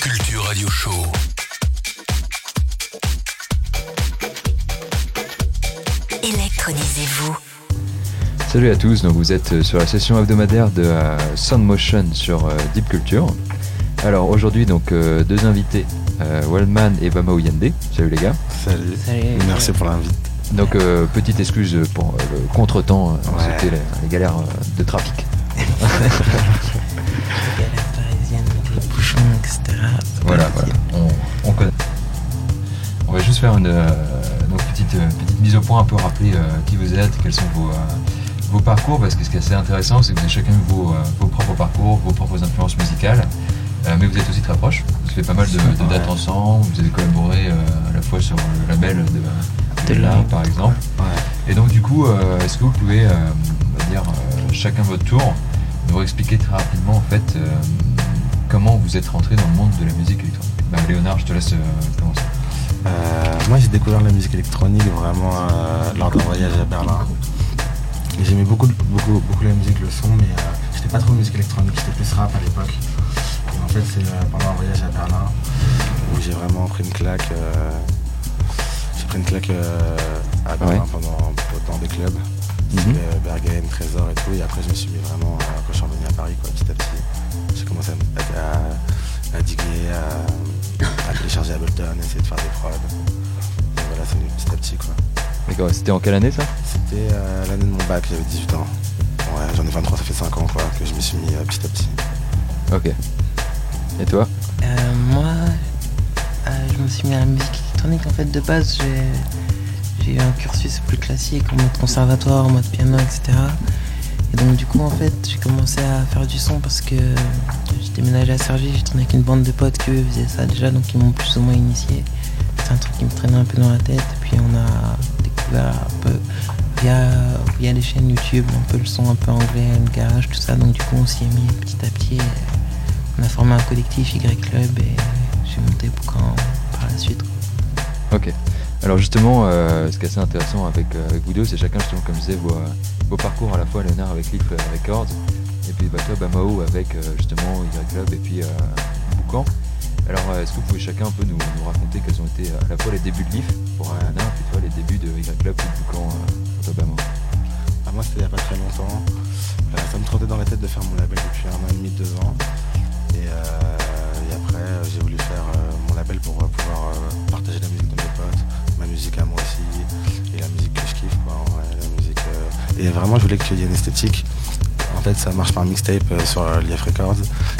Culture Radio Show. Électronisez-vous. Salut à tous, donc vous êtes sur la session hebdomadaire de euh, Sound Motion sur euh, Deep Culture. Alors aujourd'hui donc euh, deux invités, euh, et Bama Oyende. Salut les gars. Salut. Salut. Merci pour l'invite. Donc euh, petite excuse pour euh, le contretemps, euh, Ouais. c'était les, les galères euh, de trafic. Voilà, voilà. On, on connaît. On va juste faire une euh, donc petite, euh, petite mise au point, un peu rappeler euh, qui vous êtes, quels sont vos, euh, vos parcours, parce que ce qui est assez intéressant, c'est que vous avez chacun vos, euh, vos propres parcours, vos propres influences musicales, mais vous êtes aussi très proches. Vous avez fait pas mal de, de dates ensemble, vous avez collaboré euh, à la fois sur le label de, de par exemple. Ouais. Et donc du coup, euh, est-ce que vous pouvez, euh, on va dire, chacun votre tour, nous expliquer très rapidement en fait comment vous êtes rentré dans le monde de la musique électronique bah, Léonard, je te laisse euh, commencer. Euh, moi, j'ai découvert la musique électronique vraiment euh, lors d'un voyage à Berlin. J'aimais beaucoup, beaucoup, beaucoup la musique, le son, mais euh, j'étais pas trop musique électronique, j'étais plus rap à l'époque. Et en fait, c'est euh, pendant un voyage à Berlin où j'ai vraiment pris une claque. euh, j'ai pris une claque euh, à Berlin Ouais. pendant, dans des clubs. C'était, euh, Bergen, Trésor et tout. Et après, je me suis mis vraiment, euh, quand je suis revenu à Paris, quoi, petit à petit, j'ai commencé à, à, à diguer, à, à télécharger Ableton, essayer de faire des prods. Et voilà, c'est venu petit à petit, quoi. D'accord, c'était en quelle année ça? C'était euh, l'année de mon bac, j'avais 18 ans. Ouais, j'en ai 23, ça fait 5 ans, quoi, que je me suis mis euh, petit à petit. Ok. Et toi? Euh, moi, euh, je me suis mis à la musique électronique. En fait, de base, j'ai j'ai eu un cursus plus classique en mode conservatoire, en mode piano, etc. Donc, du coup, en fait, j'ai commencé à faire du son parce que j'ai déménagé à Cergy, j'ai tourné avec une bande de potes qui eux faisaient ça déjà, donc ils m'ont plus ou moins initié. C'est un truc qui me traînait un peu dans la tête. Puis, on a découvert un peu via, via les chaînes YouTube, un peu le son un peu anglais, le garage, tout ça. Donc, du coup, on s'y est mis petit à petit. Et on a formé un collectif Y Club et j'ai monté Boucan par la suite. Ok. Alors justement, euh, ce qui est assez intéressant avec, euh, avec vous deux, c'est chacun justement, comme je disais, vos, parcours à la fois Léonard avec Leaf euh, Records, et puis bah, toi Bamao avec justement Y Club et puis Boucan. Alors est-ce que vous pouvez chacun un peu nous, raconter quels ont été à la fois les débuts de Leaf pour. Léonard, puis toi les débuts de Y Club et Boucan pour toi Bamao Ah, moi, c'était il n'y a pas très longtemps. Ça me trottait dans la tête de faire mon label depuis un an et demi, deux ans. Et, et après, j'ai voulu faire mon label pour pouvoir partager la musique de mes potes, ma musique à moi aussi, et la musique que je kiffe, quoi. en vrai, la musique, euh, Et vraiment, je voulais qu'il y ait une esthétique. En fait, ça marche par mixtape euh, sur euh, l'IF Records.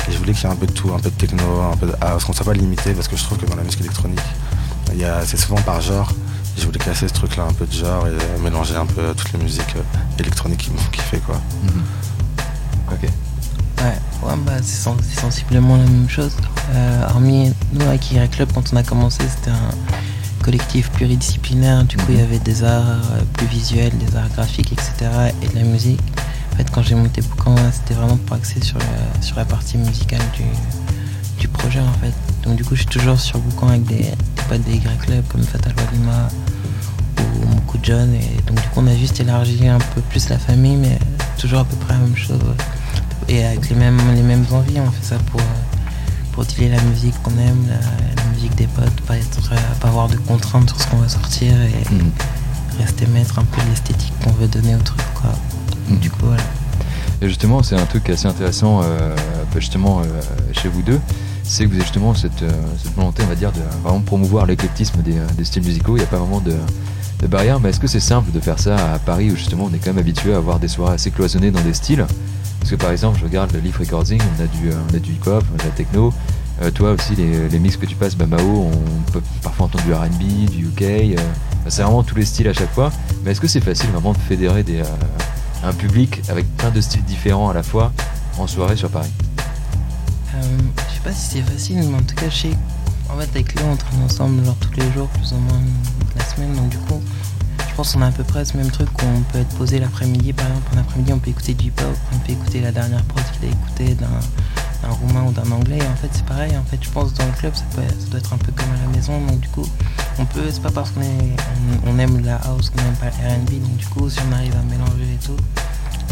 Et je voulais qu'il y ait un peu de tout, un peu de techno, un peu de house, qu'on soit pas limité, parce que je trouve que dans la musique électronique, il y a- c'est souvent par genre. Et je voulais casser ce truc-là un peu de genre et euh, mélanger un peu toutes les musiques euh, électroniques qui me font kiffer, quoi. Ok. Ouais, ouais bah, c'est sen- c'est sensiblement la même chose. Euh, hormis nous avec Y Club, quand on a commencé, c'était un collectif pluridisciplinaire. Du coup, il y avait des arts euh, plus visuels, des arts graphiques, etc. et de la musique. En fait, quand j'ai monté Boucan, c'était vraiment pour axer sur, la- sur la partie musicale du, du projet en fait. Donc, du coup, je suis toujours sur Boucan avec des, des potes de Y Club comme Fatal Walima ou Moukou John. Et donc, du coup, on a juste élargi un peu plus la famille, mais toujours à peu près la même chose. et avec les mêmes, les mêmes envies. On fait ça pour, pour utiliser la musique qu'on aime, la, la musique des potes, pas, être, avoir de contraintes sur ce qu'on va sortir et Mhm. rester maître un peu de l'esthétique qu'on veut donner au truc. Quoi. Mhm. Du coup, voilà. Et justement, c'est un truc assez intéressant euh, bah, justement euh, chez vous deux, c'est que vous avez justement cette, euh, cette volonté, on va dire, de vraiment promouvoir l'éclectisme des, des styles musicaux. Il n'y a pas vraiment de, de barrière, mais est-ce que c'est simple de faire ça à Paris où justement on est quand même habitué à avoir des soirées assez cloisonnées dans des styles? Parce que par exemple, je regarde le Leaf Recording, on a du, on a du hip-hop, on a de la techno. Euh, toi aussi, les, les mix que tu passes, Bamao, on peut parfois entendre du RB, du UK. euh, c'est vraiment tous les styles à chaque fois. Mais est-ce que c'est facile vraiment de fédérer des, euh, un public avec plein de styles différents à la fois en soirée sur Paris? Je sais pas si c'est facile, mais en tout cas, je sais. En fait, avec Léo, on traîne ensemble genre tous les jours, plus ou moins la semaine. Donc, du coup, je pense qu'on a à peu près ce même truc qu'on peut être posé l'après-midi. Par exemple, en après-midi, on peut écouter du hip-hop, on peut écouter la dernière prod qu'il a écouté d'un d'un roumain ou d'un anglais. Et en fait, c'est pareil. En fait, je pense dans le club, ça, peut, ça doit être un peu comme à la maison. Donc, du coup, on peut, c'est pas parce qu'on on, aime la house qu'on aime pas le RB. Donc, du coup, si on arrive à mélanger et tout,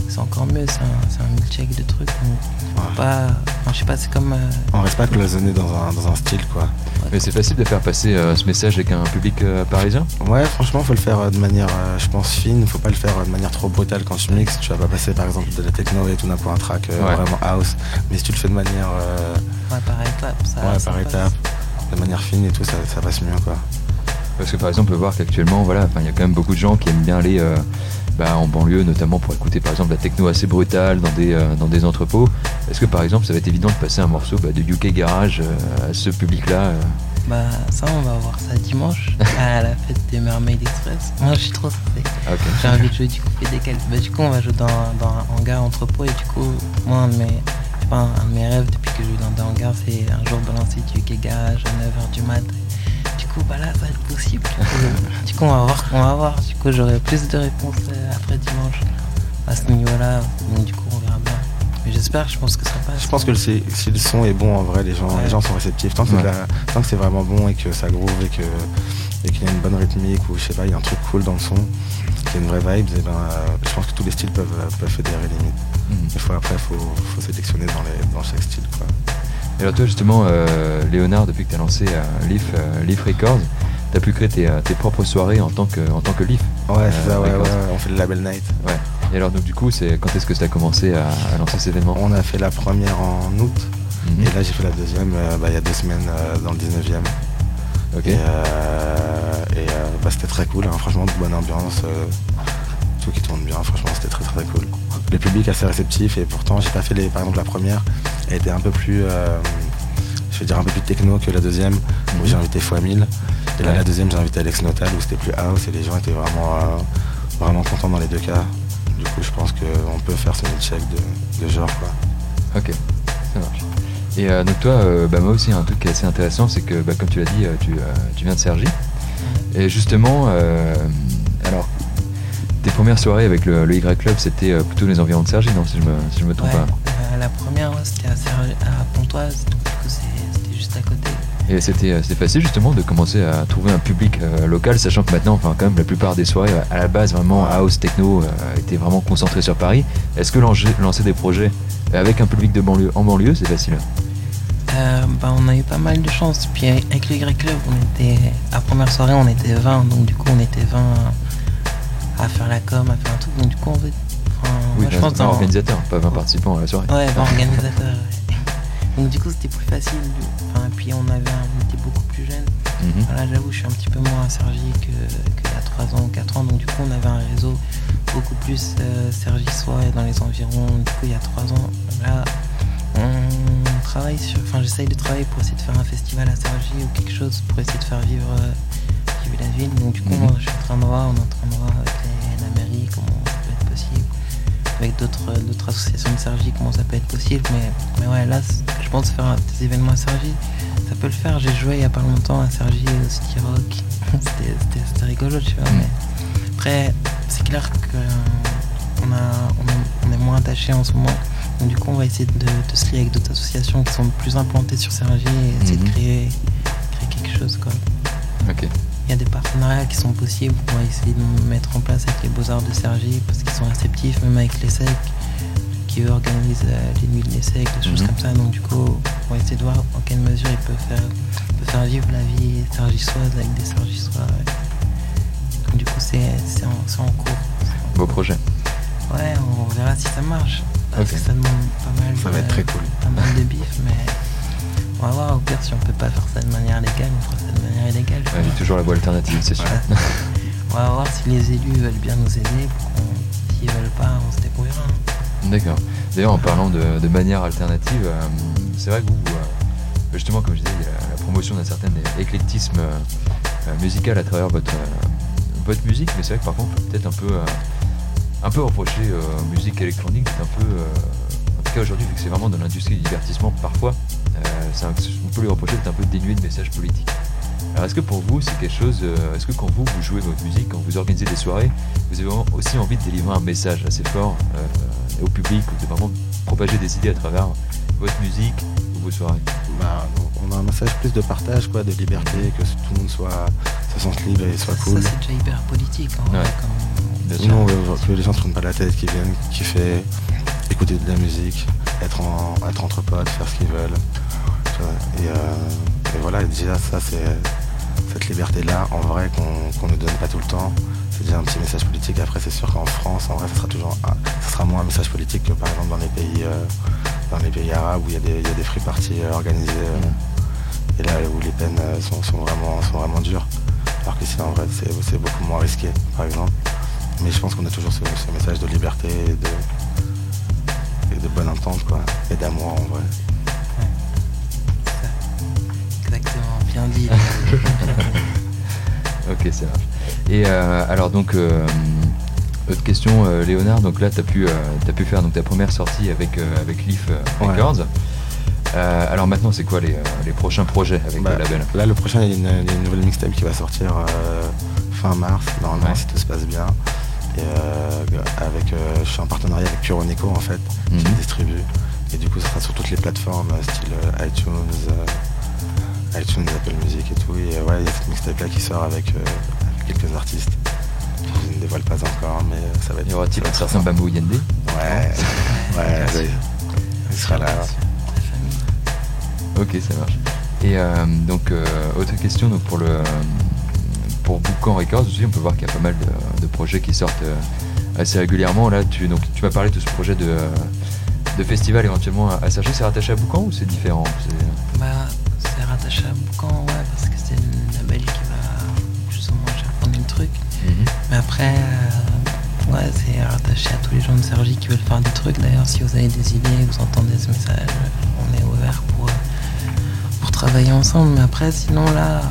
c'est encore mieux, c'est un, un milkshake de trucs. pas, je sais pas, c'est comme. Euh, on reste pas cloisonné dans un, dans un style quoi. Mais c'est facile de faire passer euh, ce message avec un public euh, parisien Ouais, franchement, faut le faire de manière, je pense, fine. Faut pas le faire de manière trop brutale quand tu mixes. Tu vas pas passer par exemple de la techno et tout d'un un track vraiment house. Mais si tu le fais de manière. ouais, par étape. Ça, ouais, par étape. De manière fine et tout, ça, ça passe mieux quoi. Parce que par exemple, on peut voir qu'actuellement, voilà, il y a quand même beaucoup de gens qui aiment bien aller bah, en banlieue, notamment pour écouter par exemple la techno assez brutale dans des, euh, dans des entrepôts. Est-ce que par exemple ça va être évident de passer un morceau bah, de UK Garage euh, à ce public-là euh Bah ça on va voir ça dimanche à la fête des Mermaid Express. Moi je suis trop stressé. J'ai envie de jouer du coup des Bah, du coup on va jouer dans, dans un hangar entrepôt et du coup moi un de mes, un de mes rêves depuis que je joue dans des hangars c'est un jour balancer du UK Garage à 9h du mat bah là, ça va être possible. du coup, on va voir, on va voir. Du coup, j'aurai plus de réponses euh, après dimanche à ce niveau-là. Donc, du coup, on verra bien. Mais j'espère, je pense que ça passe. Je pense que si le son est bon, en vrai, les gens, les gens sont réceptifs. Tant que, c'est vraiment bon et que ça groove et que et qu'il y a une bonne rythmique ou je sais pas, il y a un truc cool dans le son, qu'il y a une vraie vibe, et ben, euh, je pense que tous les styles peuvent, peuvent fédérer limite. Mm Il faut après, faut, faut sélectionner dans, les, dans chaque style. Quoi. Et alors toi justement, euh, Léonard, depuis que tu as lancé euh, Leaf, euh, Leaf Records, tu as pu créer tes, propres soirées en tant que, en tant que Leaf. Ouais, ça, ouais, on fait le label night. Ouais. Et alors donc du coup, c'est quand est-ce que tu as commencé à, lancer cet événement? On a fait la première en août, mhm. et là j'ai fait la deuxième bah, il y a deux semaines dans le 19e. Ok. Et, bah, c'était très cool, hein. franchement, de bonne ambiance, tout qui tourne bien, franchement c'était très très cool. Le public assez réceptif et pourtant j'ai pas fait les, par exemple la première. Elle était un peu plus euh, je vais dire un peu plus techno que la deuxième où j'ai invité fois 1000 et là la deuxième j'ai invité Alex Notal où c'était plus house et les gens étaient vraiment euh, vraiment contents dans les deux cas. Du coup je pense qu'on peut faire ce check de, de genre quoi. Ok ça marche. Et euh, donc toi bah, moi aussi un truc qui est assez intéressant c'est que bah, comme tu l'as dit tu, tu, viens de Sergi et justement alors tes premières soirées avec le, Y Club, c'était euh, plutôt les environs de Sergi, non Si je me, si je me trompe pas. Euh, la première, c'était à, à, Pontoise, donc du coup, c'était juste à côté. Et c'était euh, facile justement de commencer à trouver un public local, sachant que maintenant, enfin quand même, la plupart des soirées à la base vraiment house techno étaient vraiment concentrées sur Paris. Est-ce que lancer des projets avec un public de banlieue en banlieue, c'est facile? Bah, on a eu pas mal de chance. Puis avec le Y Club, on était à première soirée, on était 20, donc du coup on était 20 à faire la com, à faire un truc. Donc du coup, en fait, oui, je pense un organisateur, pas 20 participants à la soirée. Ouais, 20 organisateurs. Donc du coup, c'était plus facile. Enfin, puis on avait, on était beaucoup plus jeunes. Mhm. Voilà, j'avoue, je suis un petit peu moins à Sergi que, qu'il y a 3 ans ou 4 ans. Donc du coup, on avait un réseau beaucoup plus euh, sergissois et dans les environs. Du coup, il y a 3 ans, là, on travaille sur. Enfin, j'essaye de travailler pour essayer de faire un festival à Sergi ou quelque chose pour essayer de faire vivre. Euh, la ville. Donc du coup, je suis en train de voir, on est en train de voir avec la mairie comment ça peut être possible, avec d'autres d'autres associations de Sergi comment ça peut être possible. Mais, mais ouais, là, je pense faire des événements à Sergi, ça peut le faire. J'ai joué il y a pas longtemps à Sergi au City Rock. C'était rigolo, tu vois. Mais après, c'est clair qu'on a, on, est moins attaché en ce moment. Donc du coup, on va essayer de, se lier avec d'autres associations qui sont plus implantées sur Sergi et essayer de mhm. créer, créer quelque chose. Quoi. Ok. Il y a des partenariats qui sont possibles pour essayer de mettre en place avec les Beaux-Arts de Sergi parce qu'ils sont réceptifs, même avec les SEC qui organisent euh, les nuits de l'ESSEC, des choses mhm. comme ça. Donc du coup, on va essayer de voir en quelle mesure ils peuvent faire, faire vivre la vie sergissoise avec des sergissois. Donc du coup, c'est en, en, cours. Beau projet. Ouais, on verra si ça marche. Parce que ça demande pas mal, ça va être très cool. pas mal de bif, mais on va voir au pire si on peut pas faire ça de manière légale, on fera ça de manière illégale. il y a toujours la voie alternative, c'est sûr. on va voir si les élus veulent bien nous aider. S'ils veulent pas, on se débrouillera. D'accord. D'ailleurs, en parlant de, manière alternative, euh, c'est vrai que vous, euh, justement, comme je disais, il y a la promotion d'un certain éclectisme euh, musical à travers votre, votre musique, mais c'est vrai que parfois on peut peut-être un peu, un peu reprocher musique électronique, un peu, en tout cas aujourd'hui, vu que c'est vraiment dans l'industrie du divertissement, parfois, euh, on peut lui reprocher d'être un peu dénué de messages politiques. Alors est-ce que pour vous c'est quelque chose, euh, est-ce que quand vous, vous jouez votre musique, quand vous organisez des soirées, vous avez aussi envie de délivrer un message assez fort euh, au public, ou de vraiment propager des idées à travers votre musique ou vos soirées? Bah, On a un message plus de partage, quoi, de liberté, que tout le monde soit, se sente libre et soit cool. Ça c'est déjà hyper politique, hein, comme Bien sûr. Non, euh, que les gens ne prennent pas la tête, qu'ils viennent kiffer, écouter de la musique, être, en, être entre potes, faire ce qu'ils veulent. Et, euh, et voilà, déjà ça c'est cette liberté-là, en vrai, qu'on ne donne pas tout le temps. C'est déjà un petit message politique. Après, c'est sûr qu'en France, en vrai, ça sera toujours, un- ça sera moins un message politique que par exemple dans les pays, euh, dans les pays arabes où il y a des, il y a des free parties euh, organisées. euh, et là où les peines sont, sont vraiment, sont vraiment dures. Alors qu'ici, en vrai, c'est c'est beaucoup moins risqué, par exemple. Mais je pense qu'on a toujours ce, ce message de liberté et de, et de bonne entente, quoi. Et d'amour, en vrai. Exactement, bien dit. Ok, ça marche. Et euh, alors donc, euh, autre question, euh, Léonard. Donc là, tu as pu, euh, t'as pu faire donc ta première sortie avec euh, avec Leaf euh, Ouais. Records. Euh, alors maintenant, c'est quoi les, euh, les prochains projets avec Bah, le label? Là, le prochain, il y, a une, il y a une nouvelle mixtape qui va sortir euh, fin mars, normalement, Ouais. si tout se passe bien. Et euh, avec, euh, je suis en partenariat avec Puronico, en fait, qui Mhm. me distribue. Et du coup, ça sera sur toutes les plateformes, style iTunes, euh, iTunes, Apple Music et tout. Et euh, ouais, il y a cette mixtape-là qui sort avec, euh, avec quelques artistes. Je ne dévoile pas encore, mais euh, ça va être. Y aura-t-il un certain. Bamboo Yende Ouais, ouais, il sera là. Ok, ça marche. Et euh, donc, euh, autre question donc pour le pour Boucan Records aussi, on peut voir qu'il y a pas mal de, de projets qui sortent euh, assez régulièrement. Là, tu donc tu m'as parlé de ce projet de de festival éventuellement à, Cergy. C'est rattaché à Boucan ou c'est différent? Bah, à Boucan, ouais, parce que c'est label qui va plus ou moins chaperonner le truc. Mais après, euh, ouais, c'est rattaché à tous les gens de Sergi qui veulent faire des trucs. D'ailleurs, si vous avez des idées, vous entendez ce message, on est ouvert pour, euh, pour travailler ensemble. Mais après, sinon, là,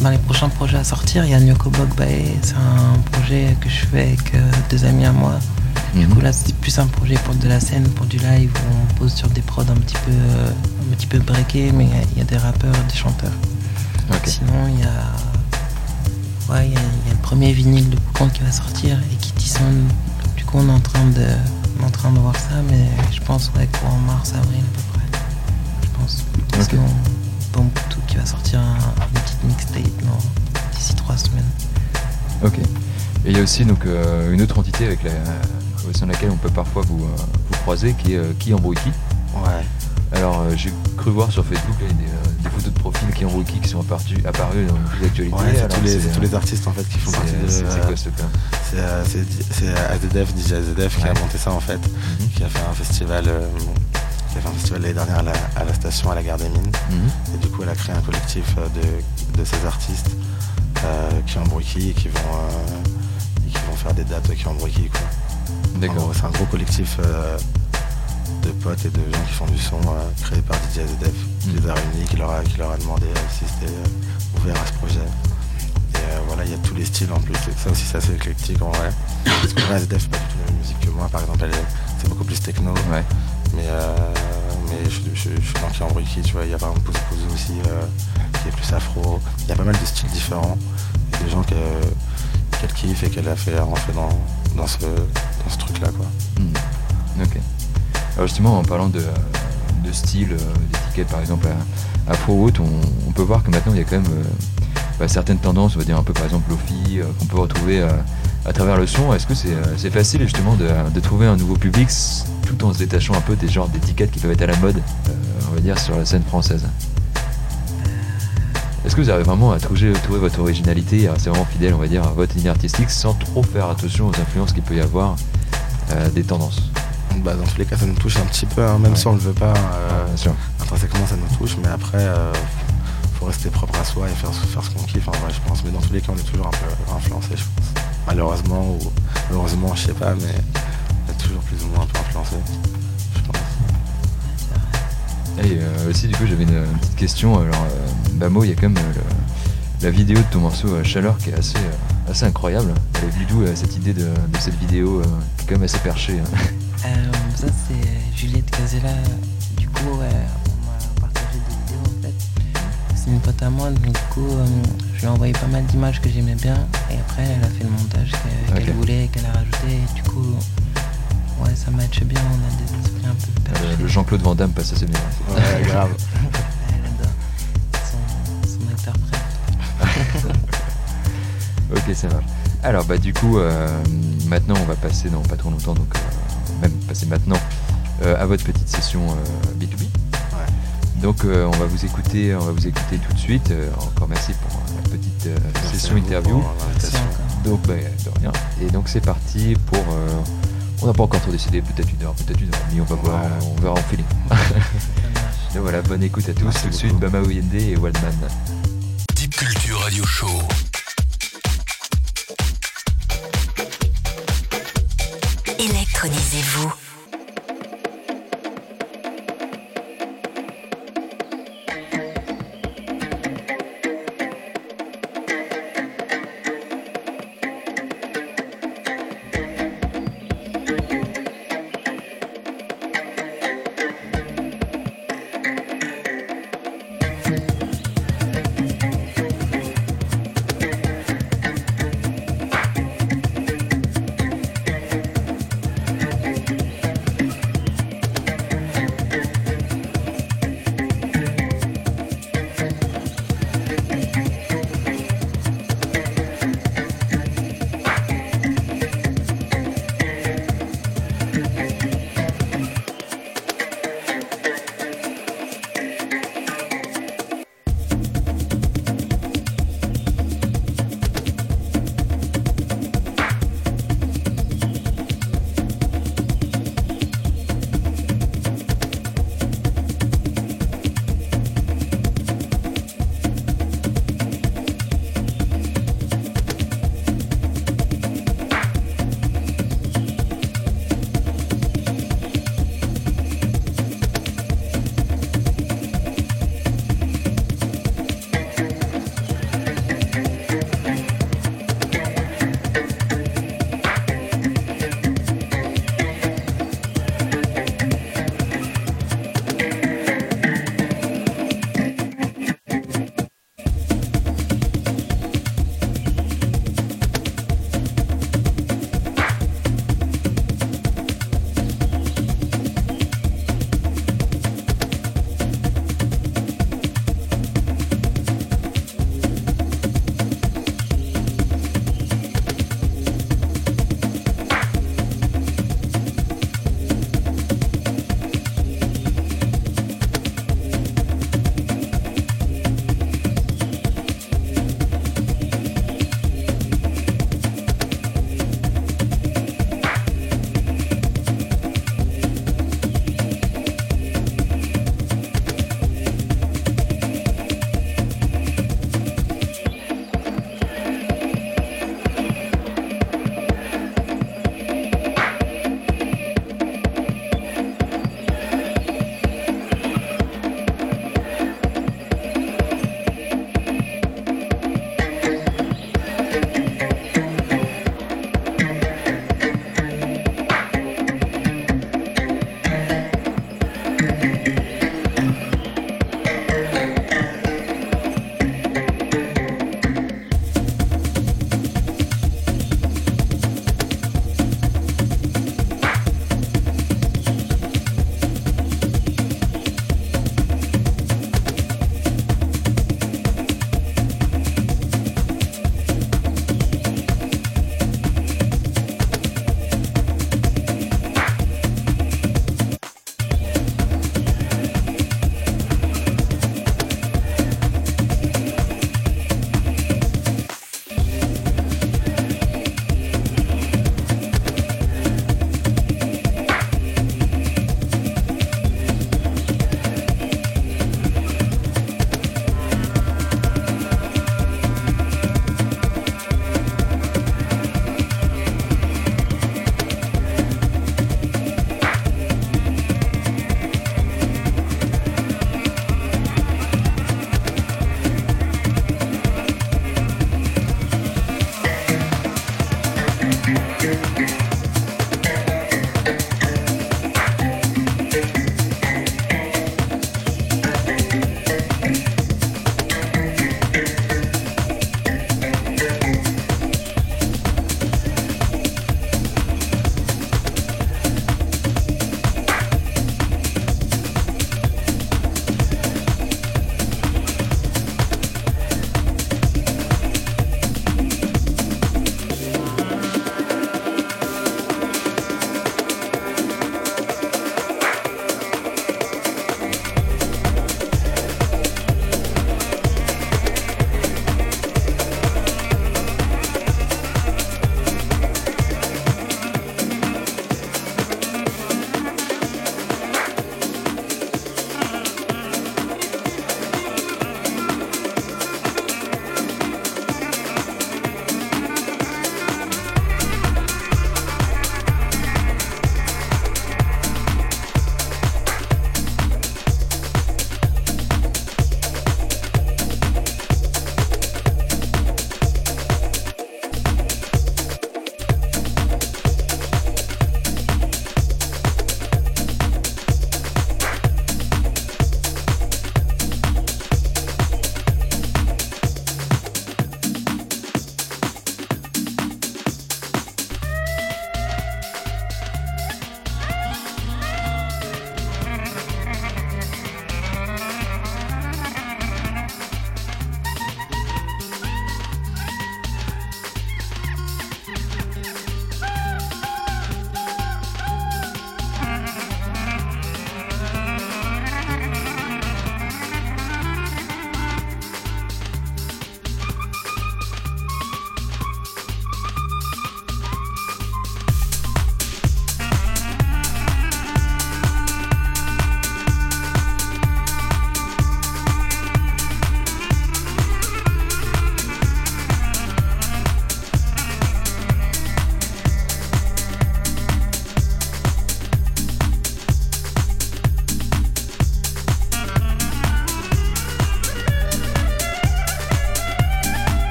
dans les prochains projets à sortir, il y a Nyoko Bogbae. C'est un projet que je fais avec euh, deux amis à moi. Du Mhm. coup, là, c'est plus un projet pour de la scène, pour du live, où on pose sur des prods un petit peu, un petit peu breakés, mais il y a- il y, a des rappeurs, des chanteurs. Sinon, il y a. Ouais, il y, a il y a le premier vinyle de Boucan qui va sortir et qui Tisson. Du coup, on est en train de, en train de voir ça, mais je pense, ouais, courant mars, avril à peu près. Je pense. Ok. Sinon, Bamboutou qui va sortir un, une petite mixtape d'ici trois semaines. Ok. Et il y a aussi donc euh, une autre entité avec la, de laquelle on peut parfois vous, euh, vous croiser, qui est euh, Qui Embrouiki. Ouais. Alors euh, j'ai cru voir sur Facebook là, des, des photos de profil Qui Embrouiki qui sont apparus, apparus dans les d'actualité. Ouais, c'est tous, les- tous les artistes en fait qui font partie de. C'est c'est quoi ce plan C'est AZF, DJ AZF qui a monté ça en fait, qui a fait un festival, qui a fait un festival l'année dernière à la, à la station à la gare des Mines. Mhm. Et du coup, elle a créé un collectif de, de ces artistes euh, qui embrouillent et qui vont euh, et qui vont faire des dates qui embrouillent quoi. D'accord. C'est un gros collectif euh, de potes et de gens qui font du son euh, créé par DJ AZF, qui Mm. les a réunis, qui leur a, qui leur a demandé euh, si c'était ouvert à ce projet. Et voilà, il y a tous les styles en plus. Ça aussi, c'est assez éclectique en vrai. Parce que c'est pas du tout la même musique que moi. Par exemple, c'est beaucoup plus techno. Ouais. Mais, mais je, je, je suis dans qui, tu vois. Il y a par exemple Pouzou aussi, qui est plus afro. Il y a pas mal de styles différents. Et des gens que- qu'elle kiffe et qu'elle a fait rentrer dans, dans ce, dans ce truc-là, quoi. Mhm. Ok. Alors justement, en parlant de, de style, euh, d'étiquette par exemple à, à Pro Route, on, peut voir que maintenant il y a quand même euh, bah, certaines tendances, on va dire un peu par exemple Lofi, euh, qu'on peut retrouver à travers le son. Est-ce que c'est facile justement de, de trouver un nouveau public tout en se détachant un peu des genres d'étiquettes qui peuvent être à la mode, on va dire, sur la scène française? Est-ce que vous arrivez vraiment à trouver votre originalité, à rester vraiment fidèle, on va dire, à votre ligne artistique sans trop faire attention aux influences qu'il peut y avoir euh, des tendances? Bah, dans tous les cas, ça nous touche un petit peu, hein, même Ouais. si on le veut pas. euh, Bien sûr. intrinsèquement, ça nous touche, mais après, euh, faut rester propre à soi et faire, faire ce qu'on kiffe, je pense. Mais dans tous les cas, on est toujours un peu influencé, je pense. Malheureusement, ou heureusement, je sais pas, mais on est toujours plus ou moins un peu influencé. Et euh, aussi, du coup, j'avais une, une petite question. Alors, euh, Bamo, il y a quand même euh, le- la vidéo de ton morceau Chaleur qui est assez, assez incroyable. Elle est d'où cette idée de, de cette vidéo qui est quand même assez perchée hein? Ça, c'est Juliette Casella. Du coup, on m'a partagé des vidéos en fait. C'est une pote à moi, donc du coup, je lui ai envoyé pas mal d'images que j'aimais bien. Et après, elle a fait le montage que- qu'elle voulait, qu'elle a rajouté. Et du coup, ouais, ça matche bien. On a des esprits un peu perchés. Le, le Jean-Claude Van Damme passe assez bien. Ouais, grave. Elle adore son, son préféré. ok, ça marche. Alors bah du coup, euh, maintenant on va passer dans pas trop longtemps, donc euh, même passer maintenant euh, à votre petite session euh, B2B. Donc euh, on va vous écouter, on va vous écouter tout de suite. Euh, encore merci pour euh, la petite euh, session interview. pour. Donc bah, de rien. Et donc c'est parti pour. On n'a pas encore trop décidé, peut-être une heure, peut-être une heure et demie, on va voir, Ouais. on verra en feeling. Donc voilà, bonne écoute à tous. Merci tout de suite. Bama Oyende et Waldman. Deep Culture Radio Show. Électronisez-vous.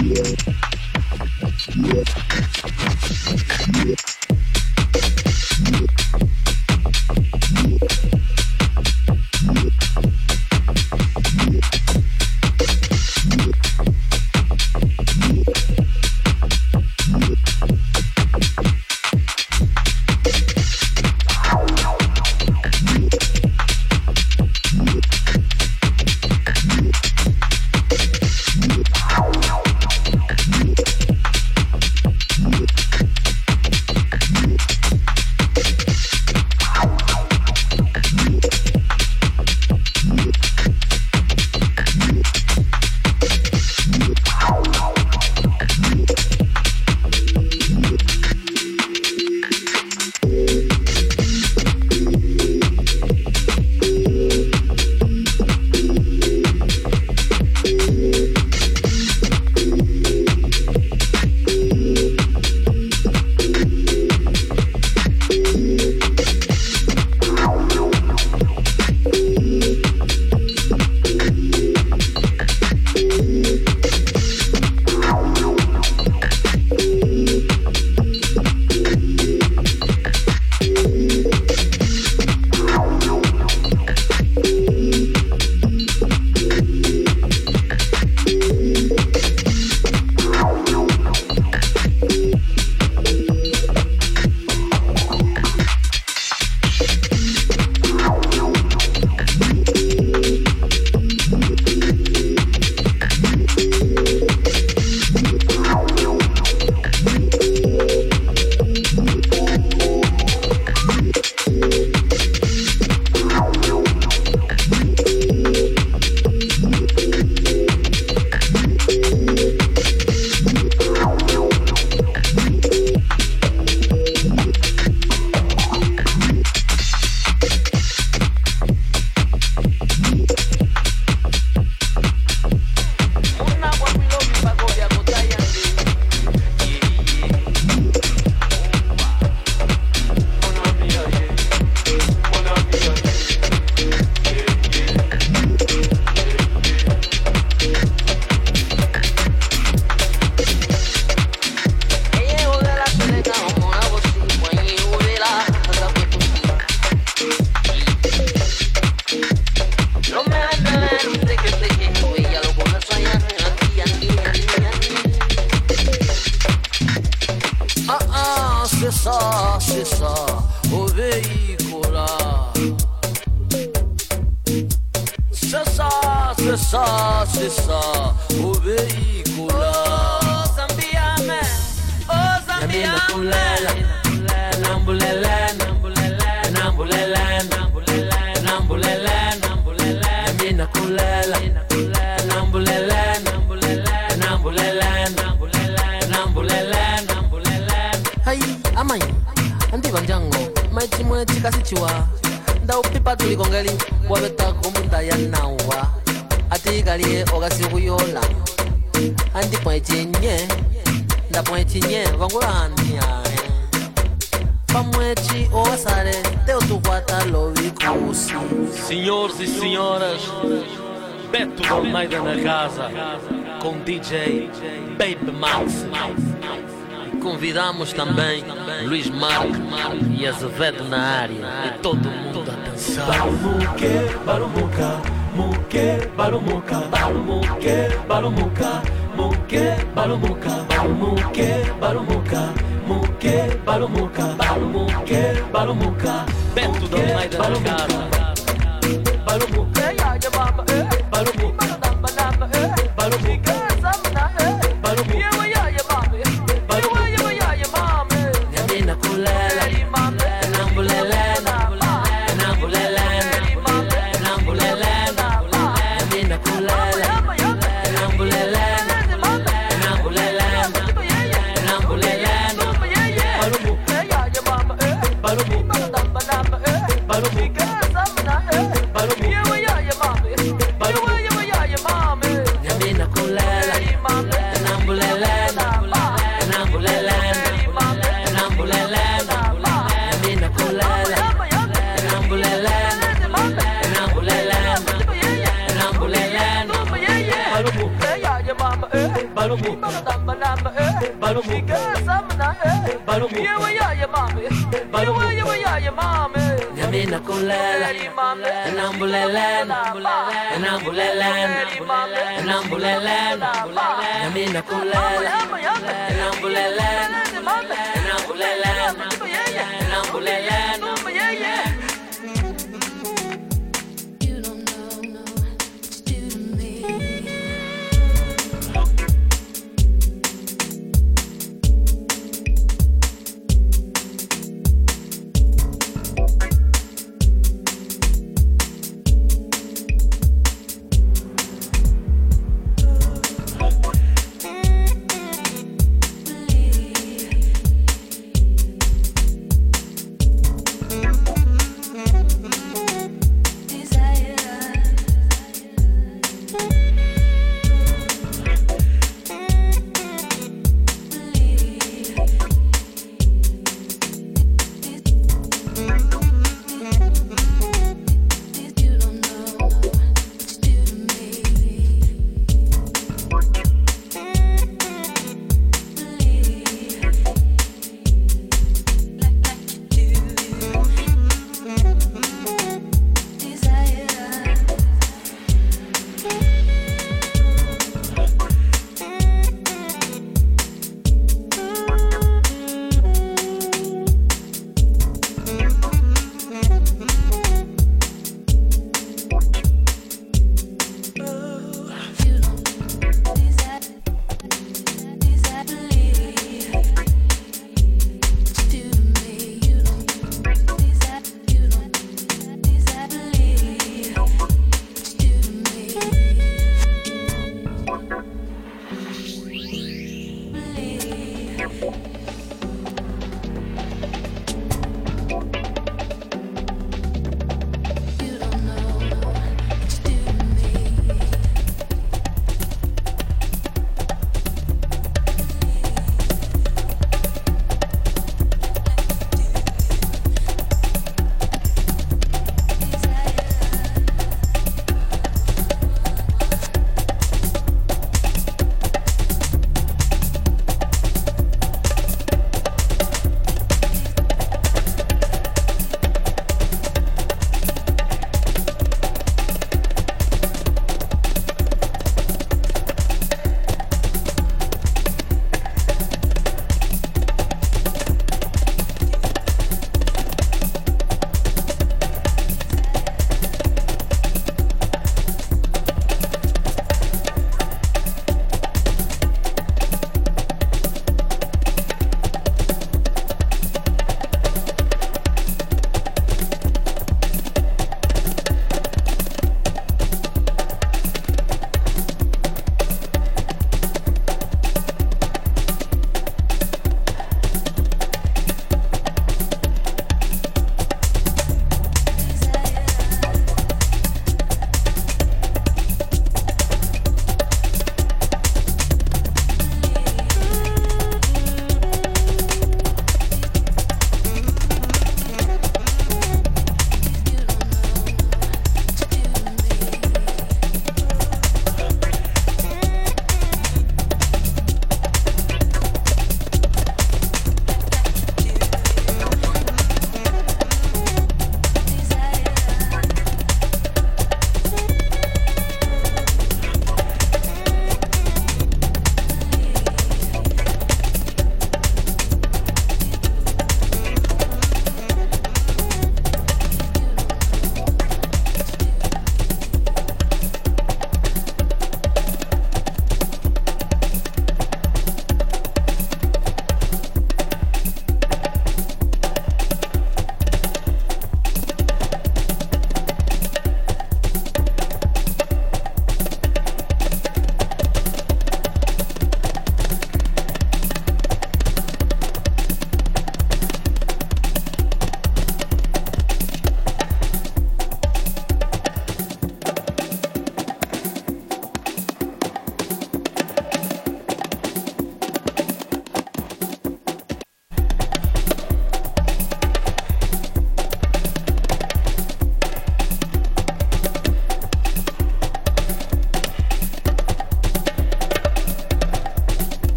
Yeah. Convidamos também Luiz Marco e Azevedo na área. E todo mundo a dançar. Barumuque, barumuca, muque, barumuca, barumuque, barumuca, muque, barumuca, barumuque, barumuca, muque. muke, balumuka, balumuke, balumuka. Beto da Mai da Casa. Balumuka, balumuka, balumuka, Yeah, we are your mommy. Yeah, we are, we are your mommy. Namina kulela, nambulela, nambulela, nambulela, namina kulela, nambulela, nambulela, nambulela, nambulela.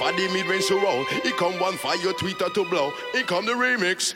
For the mid range to roll. Come one for your tweeter to blow. Here come the remix.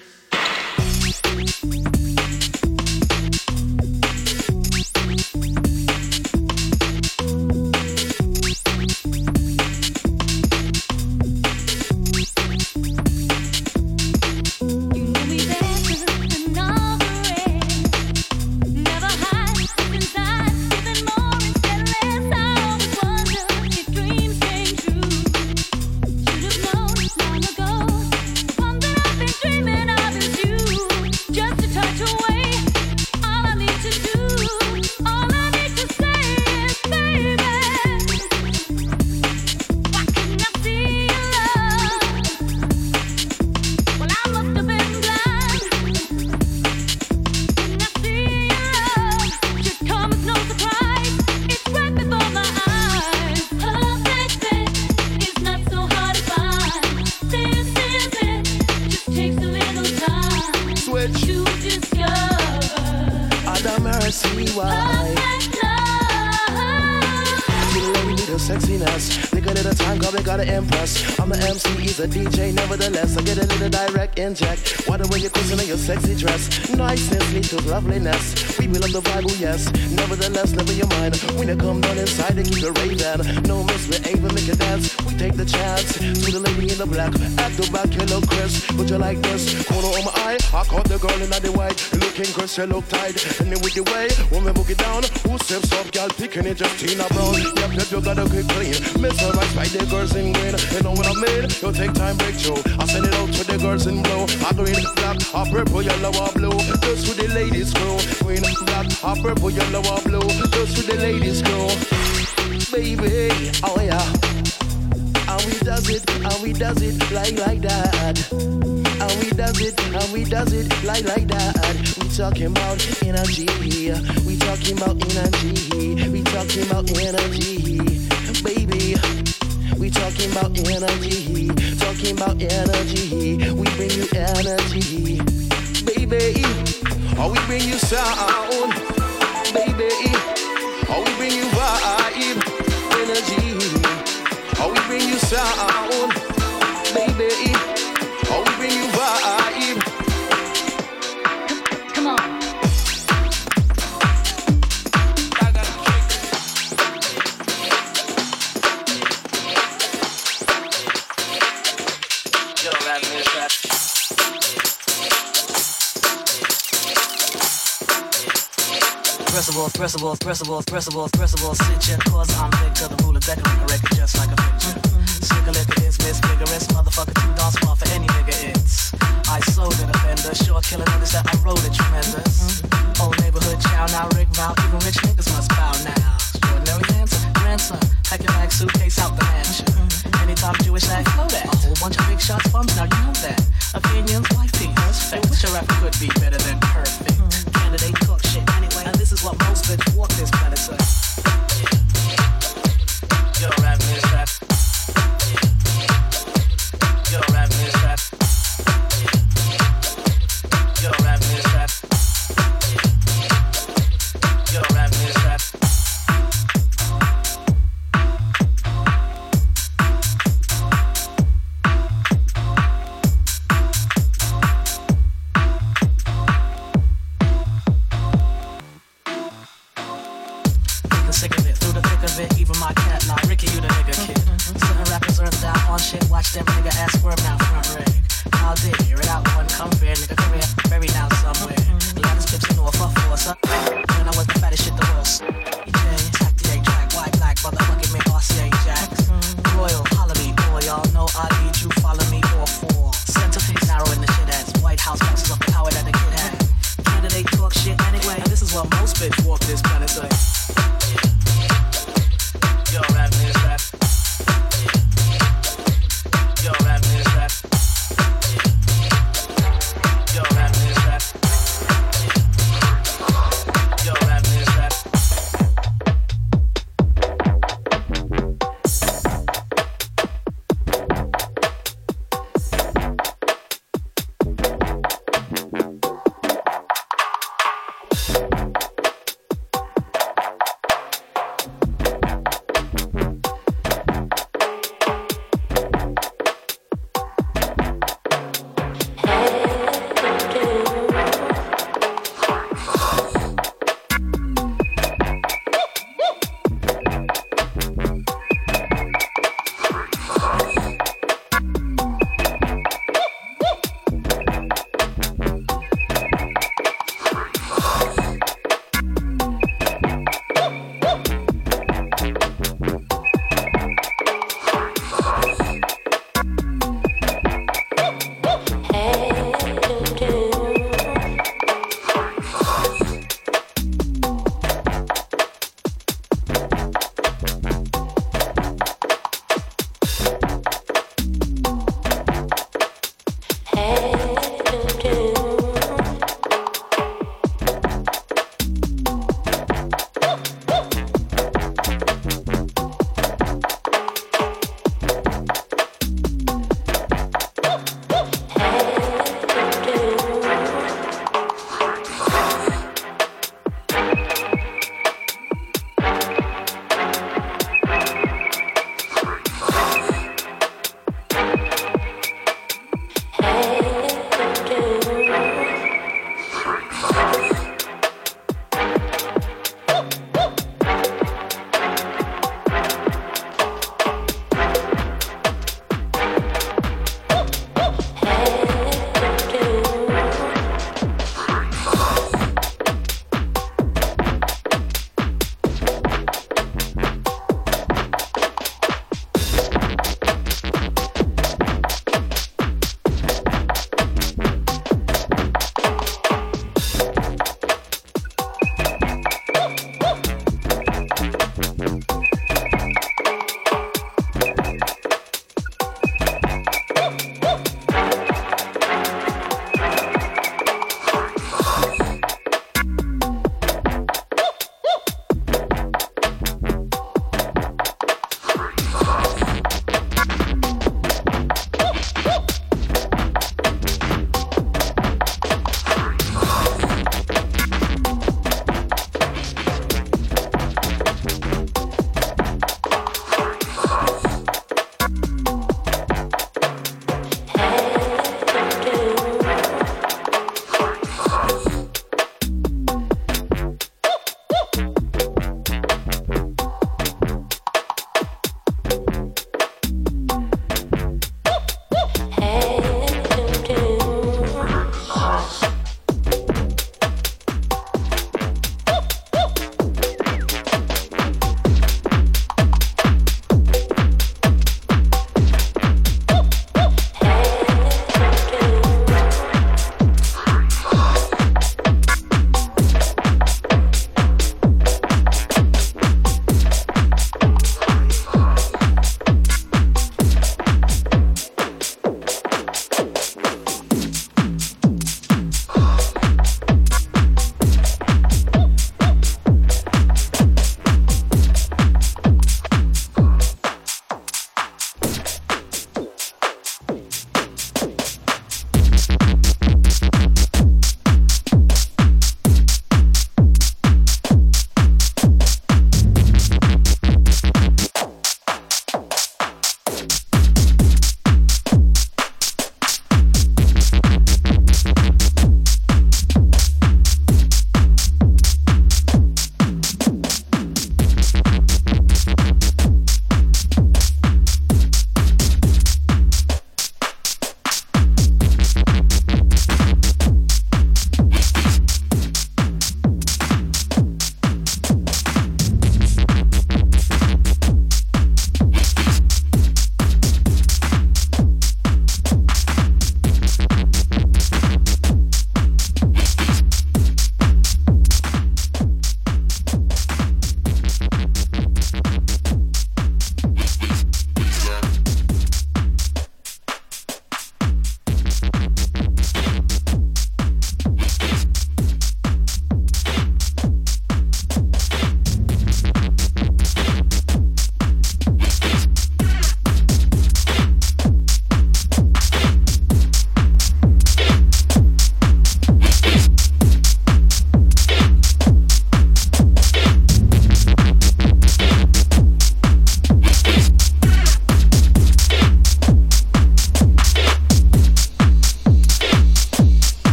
You look tight. And then with the way, when book it down, who steps up, girl, picking it, just Tina Brown. Yep, yep, you gotta keep clean. Miss her right by the girls in green. You know what I mean? You take time, break through. I send it out to the girls in blue. I green, black, a purple, yellow, or blue. Just for the ladies crew. Green, black, a purple, yellow, or blue. Just for the ladies crew. Baby, oh yeah. And we does it, and we does it like like that. And we does it, and we does it like like that. Talking about energy, we talking about energy, we talking about energy, baby. We talking about energy, talking about energy. We bring you energy, baby. We bring you sound, baby. We bring you vibe, energy. We bring you sound, baby. Pressable, pressable, pressable, pressable, pressable, stitching. Cause I'm Victor, the ruler, decorating a record just like a picture. Slicker liquor is misfigurous, motherfucker, too darn smart for any nigga. It's I sold an offender, short killer notice that I wrote it tremendous. Old neighborhood chow, now rig route, even rich niggas must bow now. Extraordinary dancer, grandson, packing like suitcase out the mansion. Anytime Jewish act, flow that. A whole bunch of big shots, bums, now you know that. Opinions, life beat, perfect. Wish a rapper could be better than perfect. Candidate what most bitch walk this planet say.